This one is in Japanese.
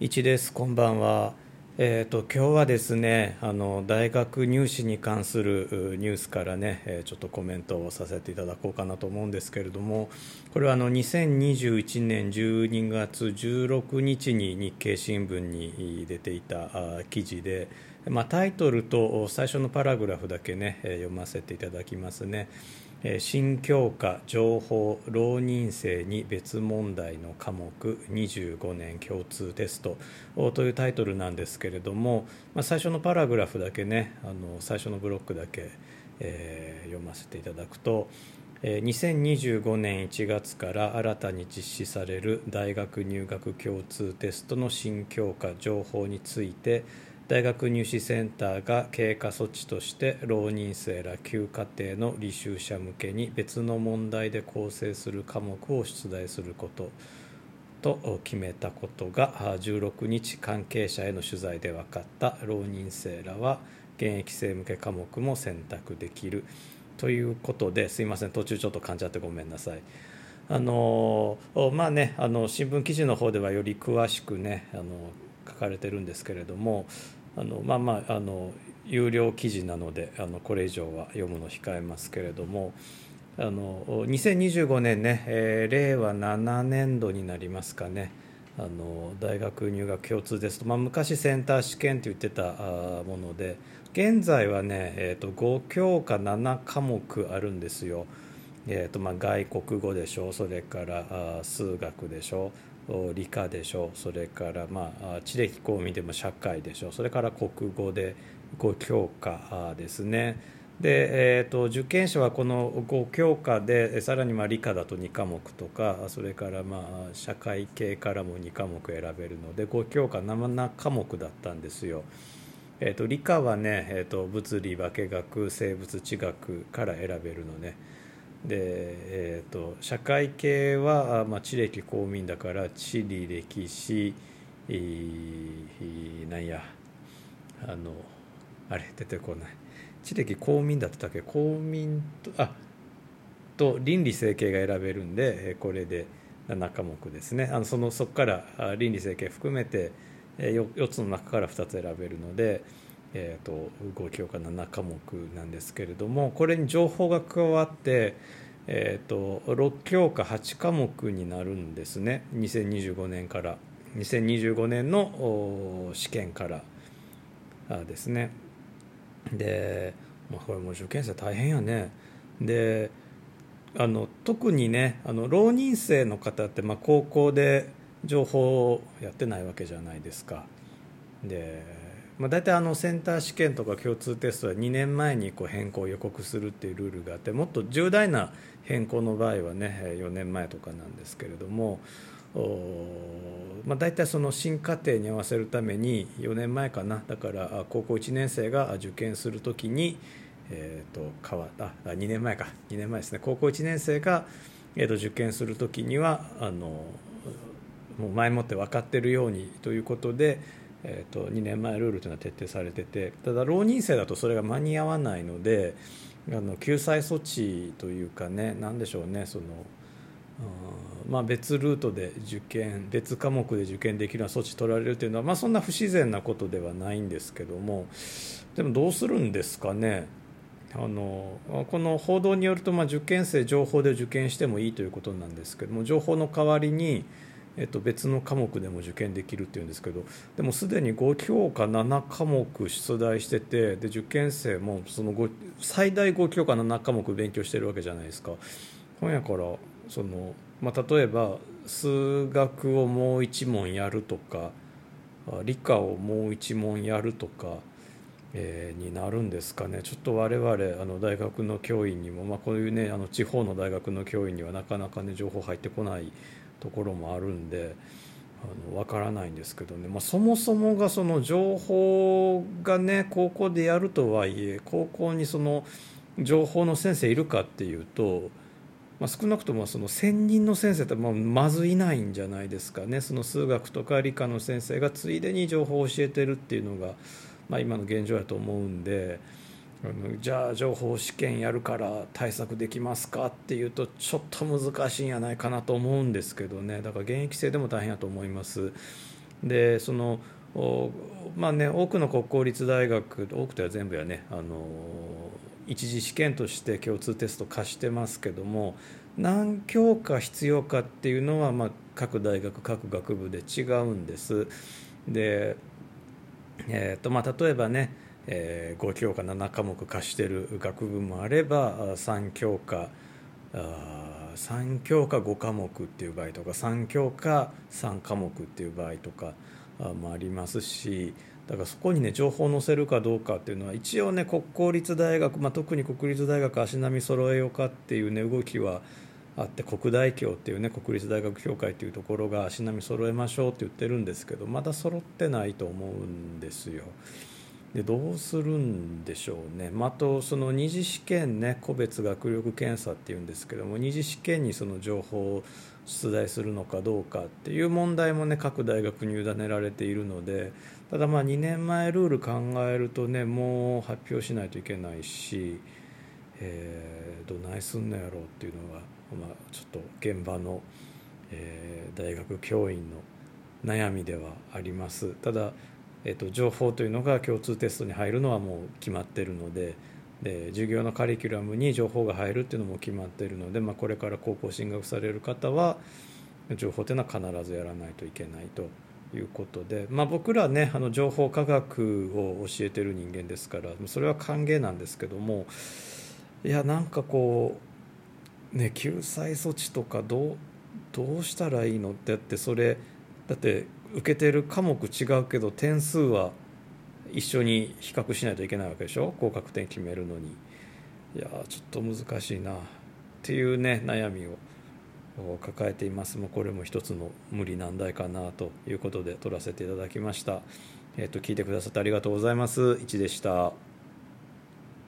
一ですこんばんはえーと、今日はですねあの大学入試に関するニュースからね、ちょっとコメントをさせていただこうかなと思うんですけれどもこれはあの2021年12月16日に日経新聞に出ていた記事で、まあ、タイトルと最初のパラグラフだけね読ませていただきますね。新教科情報浪人生に別問題の科目25年共通テストというタイトルなんですけれども、まあ、最初のパラグラフだけねあの最初のブロックだけ、えー、読ませていただくと2025年1月から新たに実施される大学入学共通テストの新教科情報について大学入試センターが経過措置として浪人生ら旧課程の履修者向けに別の問題で構成する科目を出題すること。と決めたことが16日関係者への取材で分かった。浪人生らは現役生向け科目も選択できる。ということですいません途中ちょっと噛んじゃってごめんなさい。あのまあねあの新聞記事の方ではより詳しくねあの書かれてるんですけれどもあのまあまああの有料記事なのであのこれ以上は読むの控えますけれどもあの2025年ね、えー、令和7年度になりますかねあの大学入学共通ですと、まあ、昔センター試験って言ってたもので現在はね、えーと、5教科7科目あるんですよ。えーとまあ、外国語でしょうそれからあ数学でしょう理科でしょうそれからまあ地歴公民でも社会でしょうそれから国語で5教科ですねで、えーと、受験者はこの5教科でさらにまあ理科だと2科目とかそれからまあ社会系からも2科目選べるので5教科7科目だったんですよ。えーと、理科はね、えーと物理化学生物地学から選べるのね。で、えーと、社会系は、まあ、地歴公民だから地理歴史なんやあのあれ出てこない地歴公民だったっけ？公民とあと倫理整形が選べるんでこれで7科目ですねあのそのそこから倫理整形含めて4つの中から2つ選べるので。えーと、5教科7科目なんですけれどもこれに情報が加わって、えーと、6教科8科目になるんですね。2025年から2025年の試験からですね。で、まあ、これもう受験生大変やね。であの特にねあの浪人生の方って、まあ、高校で情報をやってないわけじゃないですか。でまあ、大体あのセンター試験とか共通テストは2年前にこう変更を予告するっていうルールがあってもっと重大な変更の場合はね4年前とかなんですけれどもまあ、大体その新課程に合わせるために4年前かな。だから高校1年生が受験するときに、えー、と変わった2年前か。2年前ですね。高校1年生が、えー、と受験するときにはあのもう前もって分かってるようにということでえーと、2年前ルールというのは徹底されててただ浪人生だとそれが間に合わないのであの救済措置というかね何でしょうねそのまあ、別ルートで受験別科目で受験できるような措置取られるというのは、まあ、そんな不自然なことではないんですけどもでもどうするんですかね。あのこの報道によると、まあ、受験生情報で受験してもいいということなんですけども情報の代わりにえっと、別の科目でも受験できるっていうんですけどでもすでに5教科7科目出題しててで受験生もその最大5教科7科目勉強してるわけじゃないですか。ほんやからその、まあ、例えば数学をもう1問やるとか理科をもう1問やるとか。えー、になるんですかね。ちょっと我々あの大学の教員にも、まあ、こういうねあの地方の大学の教員にはなかなかね情報入ってこないところもあるんであの分からないんですけどね、まあ、そもそもがその情報がね高校でやるとはいえ高校にその情報の先生いるかっていうと、まあ、少なくともその専任の先生ってまずいないんじゃないですかね。その数学とか理科の先生がついでに情報を教えてるっていうのが、まあ、今の現状やと思うんで。じゃあ情報試験やるから対策できますかっていうとちょっと難しいんやないかなと思うんですけどねだから現役生でも大変やと思いますでそのまあね多くの国公立大学多くとは全部やねあの一次試験として共通テスト貸してますけども何教科必要かっていうのは、まあ、各大学各学部で違うんですで、えーとまあ、例えばね、えー、5教科7科目貸してる学部もあれば3教科あ3教科5科目っていう場合とか3教科3科目っていう場合とかもありますしだからそこにね情報を載せるかどうかっていうのは一応ね国公立大学、まあ、特に国立大学足並み揃えようかっていうね動きはあって国大協っていうね国立大学協会っていうところが足並み揃えましょうって言ってるんですけどまだ揃ってないと思うんですよ。でどうするんでしょうね、まあ、とその二次試験ね個別学力検査っていうんですけども二次試験にその情報を出題するのかどうかっていう問題もね各大学に委ねられているのでただまあ2年前ルール考えるとねもう発表しないといけないし、えー、どないすんのやろうっていうのが、まあ、ちょっと現場の、えー、大学教員の悩みではあります。ただ、えーと、情報というのが共通テストに入るのはもう決まってるのでで授業のカリキュラムに情報が入るっていうのも決まってるので、まあ、これから高校進学される方は情報というのは必ずやらないといけないということで、まあ、僕らねあの情報科学を教えてる人間ですからそれは歓迎なんですけどもいやなんかこうね救済措置とかどうどうしたらいいのってってそれだって受けてる科目違うけど点数は一緒に比較しないといけないわけでしょ？合格点決めるのに。いやちょっと難しいな。っていうね悩みを抱えています。もうこれも一つの無理難題かなということで撮らせていただきました、えーと、聞いてくださってありがとうございます。1でした。